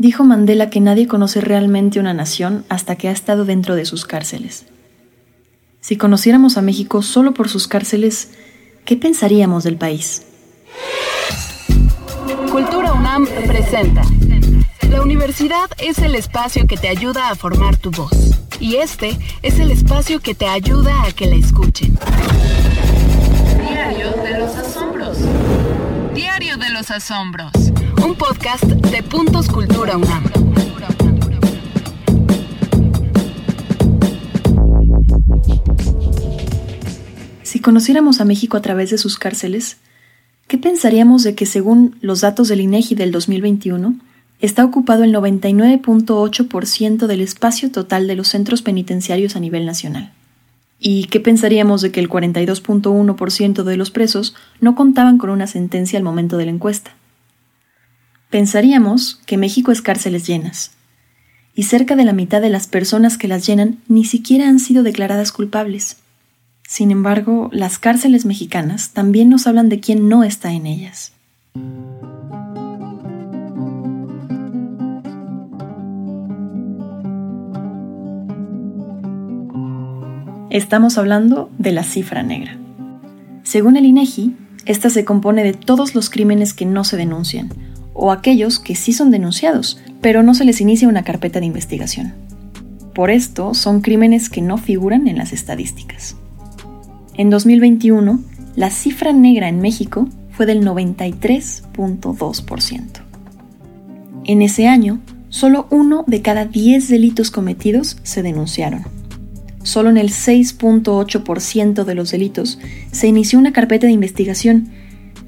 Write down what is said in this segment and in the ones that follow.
Dijo Mandela que nadie conoce realmente una nación hasta que ha estado dentro de sus cárceles. Si conociéramos a México solo por sus cárceles, ¿qué pensaríamos del país? Cultura UNAM presenta. La universidad es el espacio que te ayuda a formar tu voz. Y este es el espacio que te ayuda a que la escuchen. Diario de los Asombros. Diario de los Asombros. Un podcast de Puntos Cultura UNAM. Si conociéramos a México a través de sus cárceles, ¿qué pensaríamos de que según los datos del INEGI del 2021, está ocupado el 99.8% del espacio total de los centros penitenciarios a nivel nacional? ¿Y qué pensaríamos de que el 42.1% de los presos no contaban con una sentencia al momento de la encuesta? Pensaríamos que México es cárceles llenas, y cerca de la mitad de las personas que las llenan ni siquiera han sido declaradas culpables. Sin embargo, las cárceles mexicanas también nos hablan de quién no está en ellas. Estamos hablando de la cifra negra. Según el INEGI, esta se compone de todos los crímenes que no se denuncian, o aquellos que sí son denunciados, pero no se les inicia una carpeta de investigación. Por esto, son crímenes que no figuran en las estadísticas. En 2021, la cifra negra en México fue del 93.2%. En ese año, solo uno de cada 10 delitos cometidos se denunciaron solo en el 6.8% de los delitos se inició una carpeta de investigación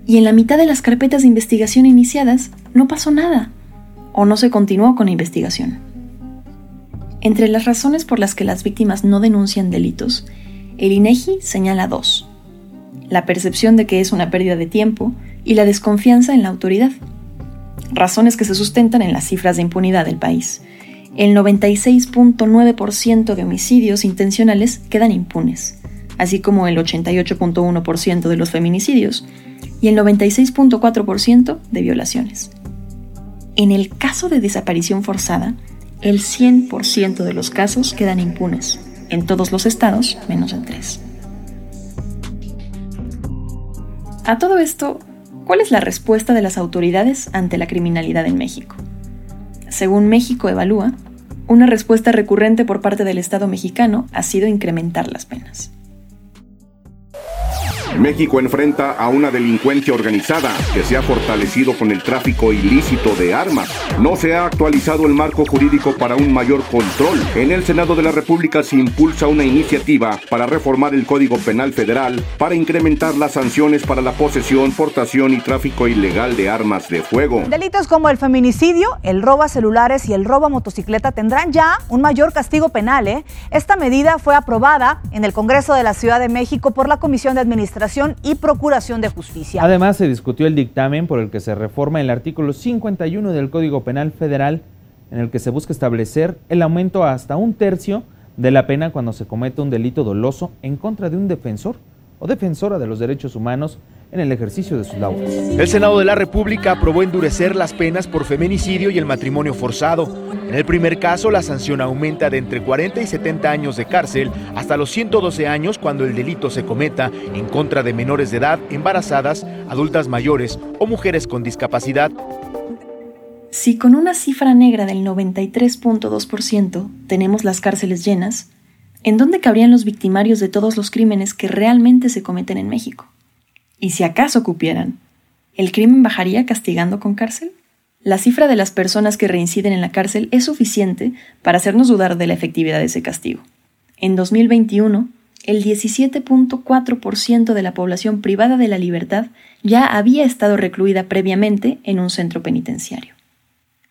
y en la mitad de las carpetas de investigación iniciadas no pasó nada o no se continuó con la investigación. Entre las razones por las que las víctimas no denuncian delitos, el INEGI señala dos: la percepción de que es una pérdida de tiempo y la desconfianza en la autoridad. Razones que se sustentan en las cifras de impunidad del país, el 96.9% de homicidios intencionales quedan impunes, así como el 88.1% de los feminicidios y el 96.4% de violaciones. En el caso de desaparición forzada, el 100% de los casos quedan impunes, en todos los estados menos en tres. A todo esto, ¿cuál es la respuesta de las autoridades ante la criminalidad en México? Según México Evalúa, una respuesta recurrente por parte del Estado mexicano ha sido incrementar las penas. México enfrenta a una delincuencia organizada que se ha fortalecido con el tráfico ilícito de armas. No se ha actualizado el marco jurídico para un mayor control. En el Senado de la República se impulsa una iniciativa para reformar el Código Penal Federal para incrementar las sanciones para la posesión, portación y tráfico ilegal de armas de fuego. Delitos como el feminicidio, el robo a celulares y el robo a motocicleta tendrán ya un mayor castigo penal. ¿eh? Esta medida fue aprobada en el Congreso de la Ciudad de México por la Comisión de Administración y Procuración de Justicia. Además, se discutió el dictamen por el que se reforma el artículo 51 del Código Penal Federal, en el que se busca establecer el aumento hasta un tercio de la pena cuando se comete un delito doloso en contra de un defensor o defensora de los derechos humanos en el ejercicio de sus labores. El Senado de la República aprobó endurecer las penas por feminicidio y el matrimonio forzado. En el primer caso, la sanción aumenta de entre 40 y 70 años de cárcel hasta los 112 años cuando el delito se cometa en contra de menores de edad, embarazadas, adultas mayores o mujeres con discapacidad. Si con una cifra negra del 93.2% tenemos las cárceles llenas, ¿en dónde cabrían los victimarios de todos los crímenes que realmente se cometen en México? Y si acaso cupieran, ¿el crimen bajaría castigando con cárcel? La cifra de las personas que reinciden en la cárcel es suficiente para hacernos dudar de la efectividad de ese castigo. En 2021, el 17.4% de la población privada de la libertad ya había estado recluida previamente en un centro penitenciario.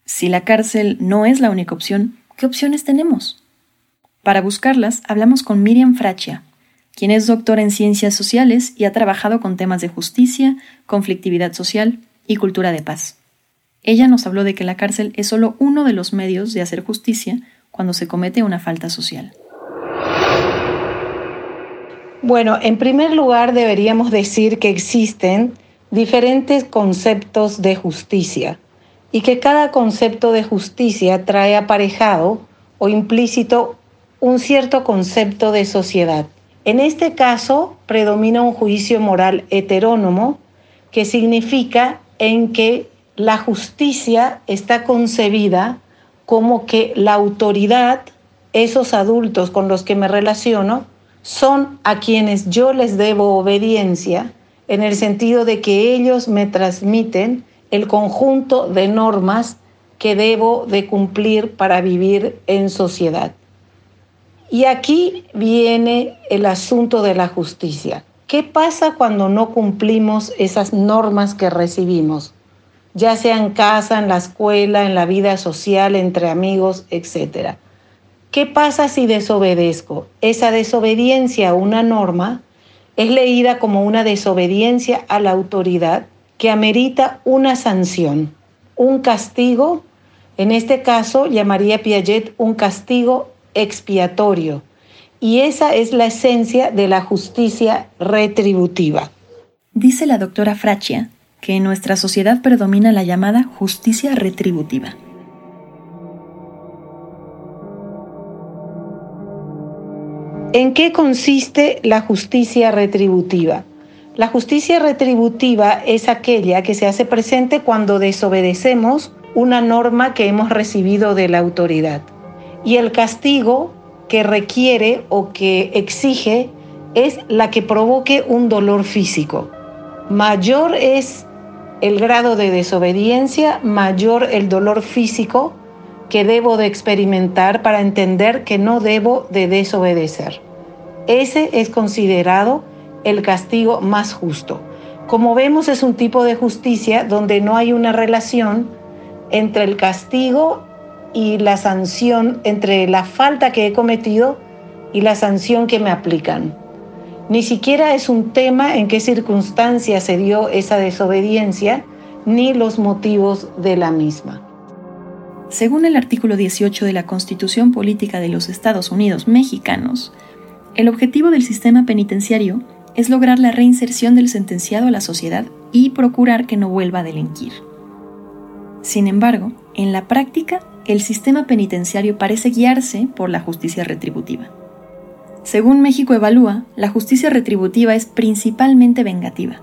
Si la cárcel no es la única opción, ¿qué opciones tenemos? Para buscarlas, hablamos con Miriam Frachia, quien es doctora en ciencias sociales y ha trabajado con temas de justicia, conflictividad social y cultura de paz. Ella nos habló de que la cárcel es solo uno de los medios de hacer justicia cuando se comete una falta social. Bueno, en primer lugar deberíamos decir que existen diferentes conceptos de justicia. y que cada concepto de justicia trae aparejado o implícito un cierto concepto de sociedad. En este caso predomina un juicio moral heterónomo que significa en que la justicia está concebida como que la autoridad, esos adultos con los que me relaciono, son a quienes yo les debo obediencia en el sentido de que ellos me transmiten el conjunto de normas que debo de cumplir para vivir en sociedad. Y aquí viene el asunto de la justicia. ¿Qué pasa cuando no cumplimos esas normas que recibimos? Ya sea en casa, en la escuela, en la vida social, entre amigos, etc. ¿Qué pasa si desobedezco? Esa desobediencia a una norma es leída como una desobediencia a la autoridad que amerita una sanción, un castigo, en este caso llamaría Piaget un castigo expiatorio. Y esa es la esencia de la justicia retributiva. Dice la doctora Frachia que en nuestra sociedad predomina la llamada justicia retributiva. ¿En qué consiste la justicia retributiva? La justicia retributiva es aquella que se hace presente cuando desobedecemos una norma que hemos recibido de la autoridad. Y el castigo que requiere o que exige es la que provoque un dolor físico. Mayor es el grado de desobediencia, mayor el dolor físico que debo de experimentar para entender que no debo de desobedecer. Ese es considerado el castigo más justo. Como vemos es un tipo de justicia donde no hay una relación entre el castigo y la sanción, entre la falta que he cometido y la sanción que me aplican. Ni siquiera es un tema en qué circunstancias se dio esa desobediencia, ni los motivos de la misma. Según el artículo 18 de la Constitución Política de los Estados Unidos Mexicanos, el objetivo del sistema penitenciario es lograr la reinserción del sentenciado a la sociedad y procurar que no vuelva a delinquir. Sin embargo, en la práctica, el sistema penitenciario parece guiarse por la justicia retributiva. Según México Evalúa, la justicia retributiva es principalmente vengativa.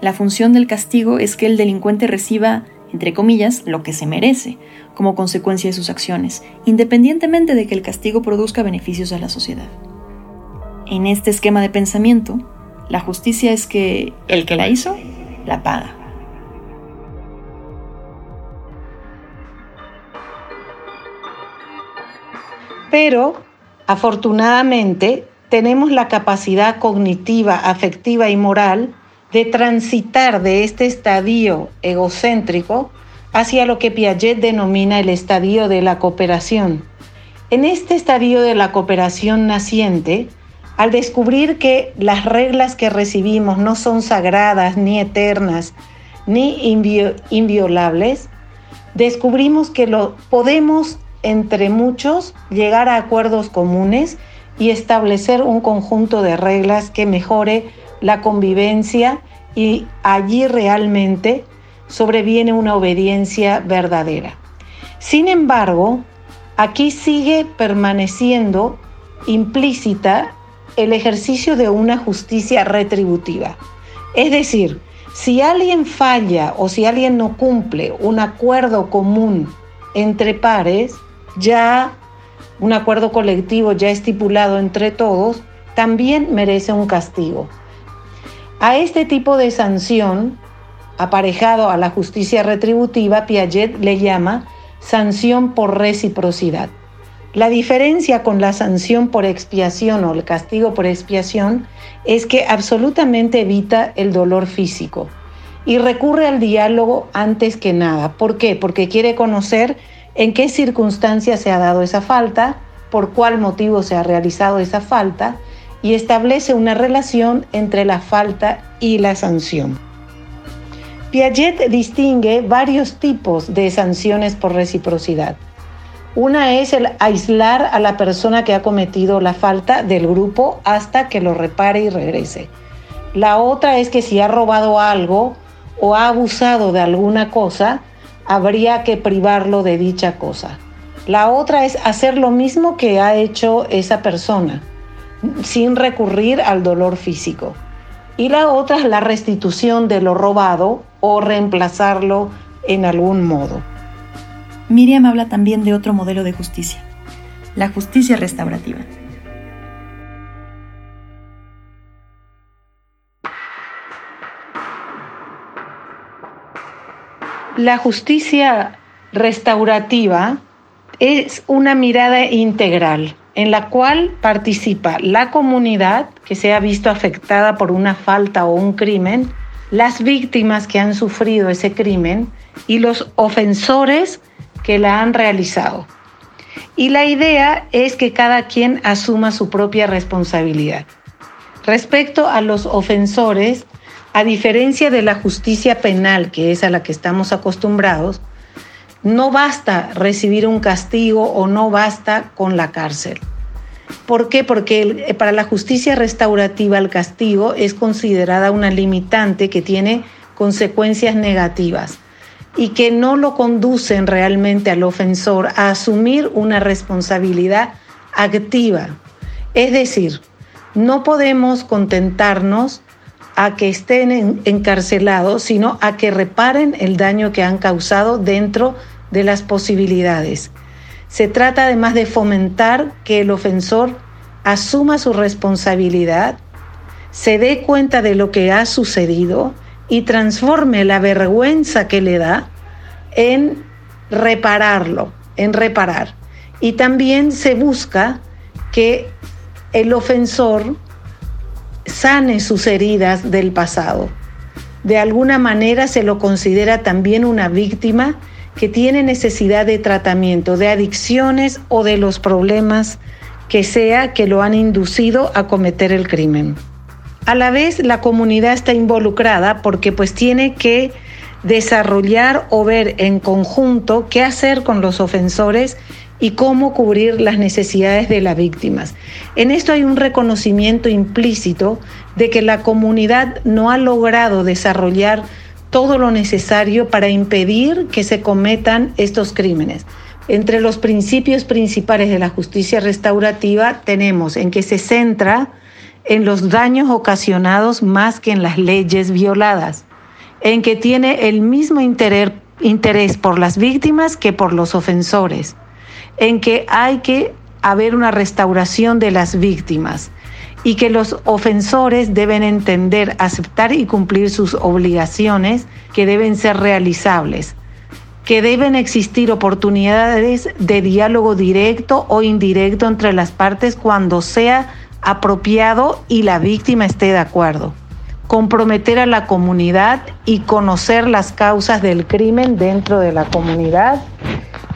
La función del castigo es que el delincuente reciba entre comillas, lo que se merece como consecuencia de sus acciones, independientemente de que el castigo produzca beneficios a la sociedad. En este esquema de pensamiento, la justicia es que el que la hizo, la paga. Pero, afortunadamente, tenemos la capacidad cognitiva, afectiva y moral de transitar de este estadio egocéntrico hacia lo que Piaget denomina el estadio de la cooperación. En este estadio de la cooperación naciente, al descubrir que las reglas que recibimos no son sagradas, ni eternas, ni inviolables, descubrimos que lo podemos entre muchos llegar a acuerdos comunes y establecer un conjunto de reglas que mejore la convivencia y allí realmente sobreviene una obediencia verdadera. Sin embargo, aquí sigue permaneciendo implícita el ejercicio de una justicia retributiva. Es decir, si alguien falla o si alguien no cumple un acuerdo común entre pares, ya un acuerdo colectivo ya estipulado entre todos, también merece un castigo. A este tipo de sanción, aparejado a la justicia retributiva, Piaget le llama sanción por reciprocidad. La diferencia con la sanción por expiación o el castigo por expiación es que absolutamente evita el dolor físico y recurre al diálogo antes que nada. ¿Por qué? Porque quiere conocer en qué circunstancias se ha dado esa falta, por cuál motivo se ha realizado esa falta y establece una relación entre la falta y la sanción. Piaget distingue varios tipos de sanciones por reciprocidad. Una es el aislar a la persona que ha cometido la falta del grupo hasta que lo repare y regrese. La otra es que si ha robado algo o ha abusado de alguna cosa, habría que privarlo de dicha cosa. La otra es hacer lo mismo que ha hecho esa persona, sin recurrir al dolor físico. Y la otra es la restitución de lo robado o reemplazarlo en algún modo. Miriam habla también de otro modelo de justicia, la justicia restaurativa. La justicia restaurativa es una mirada integral en la cual participa la comunidad que se ha visto afectada por una falta o un crimen, las víctimas que han sufrido ese crimen y los ofensores que la han realizado. Y la idea es que cada quien asuma su propia responsabilidad. Respecto a los ofensores, a diferencia de la justicia penal, que es a la que estamos acostumbrados, no basta recibir un castigo o no basta con la cárcel. ¿Por qué? Porque eh, para la justicia restaurativa el castigo es considerada una limitante que tiene consecuencias negativas y que no lo conducen realmente al ofensor a asumir una responsabilidad activa. Es decir, no podemos contentarnos a que estén encarcelados, sino a que reparen el daño que han causado dentro de las posibilidades. Se trata además de fomentar que el ofensor asuma su responsabilidad, se dé cuenta de lo que ha sucedido y transforme la vergüenza que le da en repararlo, en reparar. Y también se busca que el ofensor sane sus heridas del pasado. De alguna manera se lo considera también una víctima que tiene necesidad de tratamiento, de adicciones o de los problemas que sea que lo han inducido a cometer el crimen. A la vez la comunidad está involucrada porque pues tiene que desarrollar o ver en conjunto qué hacer con los ofensores y cómo cubrir las necesidades de las víctimas. En esto hay un reconocimiento implícito de que la comunidad no ha logrado desarrollar todo lo necesario para impedir que se cometan estos crímenes. Entre los principios principales de la justicia restaurativa tenemos en que se centra en los daños ocasionados más que en las leyes violadas, en que tiene el mismo interés, por las víctimas que por los ofensores, en que hay que haber una restauración de las víctimas, y que los ofensores deben entender, aceptar y cumplir sus obligaciones que deben ser realizables, que deben existir oportunidades de diálogo directo o indirecto entre las partes cuando sea apropiado y la víctima esté de acuerdo. Comprometer a la comunidad y conocer las causas del crimen dentro de la comunidad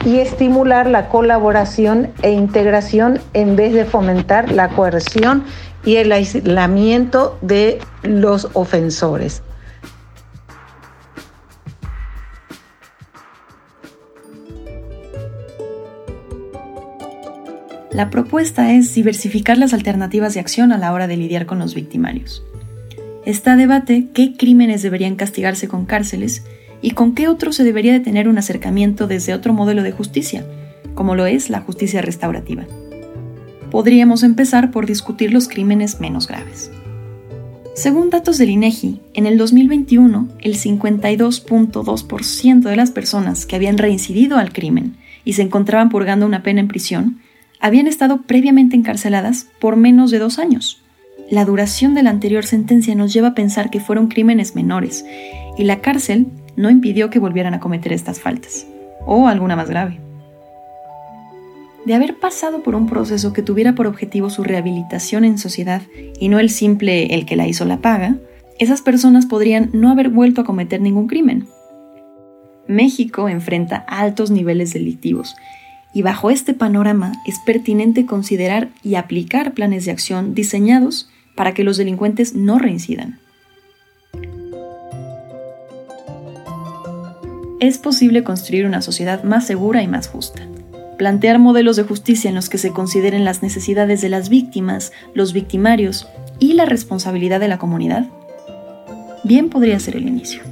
y estimular la colaboración e integración en vez de fomentar la coerción y el aislamiento de los ofensores. La propuesta es diversificar las alternativas de acción a la hora de lidiar con los victimarios. Está debate qué crímenes deberían castigarse con cárceles y con qué otros se debería de tener un acercamiento desde otro modelo de justicia, como lo es la justicia restaurativa podríamos empezar por discutir los crímenes menos graves. Según datos del INEGI, en el 2021, el 52.2% de las personas que habían reincidido al crimen y se encontraban purgando una pena en prisión habían estado previamente encarceladas por menos de dos años. La duración de la anterior sentencia nos lleva a pensar que fueron crímenes menores y la cárcel no impidió que volvieran a cometer estas faltas, o alguna más grave de haber pasado por un proceso que tuviera por objetivo su rehabilitación en sociedad y no el simple el que la hizo la paga, esas personas podrían no haber vuelto a cometer ningún crimen. México enfrenta altos niveles delictivos y bajo este panorama es pertinente considerar y aplicar planes de acción diseñados para que los delincuentes no reincidan. Es posible construir una sociedad más segura y más justa plantear modelos de justicia en los que se consideren las necesidades de las víctimas, los victimarios y la responsabilidad de la comunidad, bien podría ser el inicio.